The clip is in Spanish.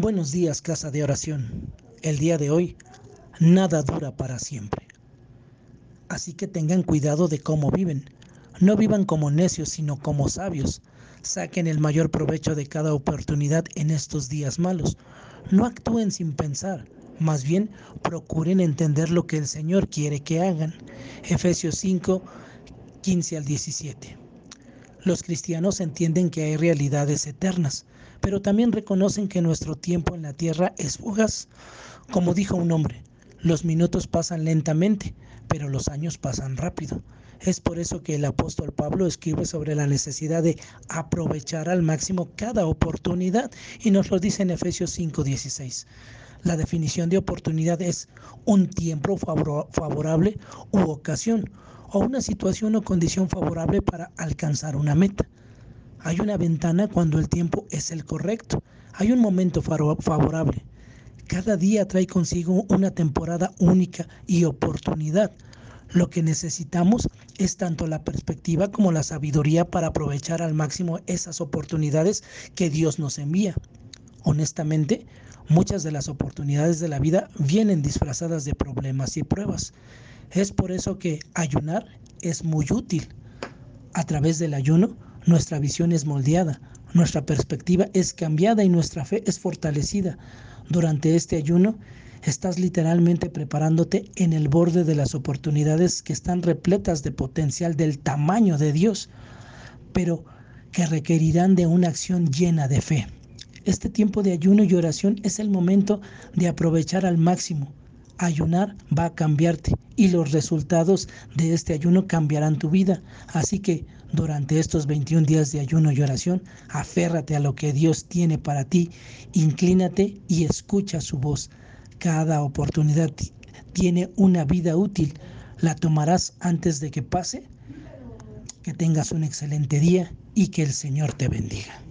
Buenos días, casa de oración. El día de hoy, nada dura para siempre. Así que tengan cuidado de cómo viven. No vivan como necios, sino como sabios. Saquen el mayor provecho de cada oportunidad en estos días malos. No actúen sin pensar. Más bien, procuren entender lo que el Señor quiere que hagan. Efesios 5, 15 al 17. Los cristianos entienden que hay realidades eternas, pero también reconocen que nuestro tiempo en la tierra es fugaz. Como dijo un hombre, los minutos pasan lentamente, pero los años pasan rápido. Es por eso que el apóstol Pablo escribe sobre la necesidad de aprovechar al máximo cada oportunidad y nos lo dice en Efesios 5:16. La definición de oportunidad es un tiempo favorable u ocasión o una situación o condición favorable para alcanzar una meta. Hay una ventana cuando el tiempo es el correcto. Hay un momento favorable. Cada día trae consigo una temporada única y oportunidad. Lo que necesitamos es tanto la perspectiva como la sabiduría para aprovechar al máximo esas oportunidades que Dios nos envía. Honestamente, muchas de las oportunidades de la vida vienen disfrazadas de problemas y pruebas. Es por eso que ayunar es muy útil. A través del ayuno, nuestra visión es moldeada, nuestra perspectiva es cambiada y nuestra fe es fortalecida. Durante este ayuno, estás literalmente preparándote en el borde de las oportunidades que están repletas de potencial del tamaño de Dios, pero que requerirán de una acción llena de fe. Este tiempo de ayuno y oración es el momento de aprovechar al máximo ayunar va a cambiarte y los resultados de este ayuno cambiarán tu vida. Así que durante estos 21 días de ayuno y oración, aférrate a lo que Dios tiene para ti, inclínate y escucha su voz. Cada oportunidad tiene una vida útil. ¿La tomarás antes de que pase? Que tengas un excelente día y que el Señor te bendiga.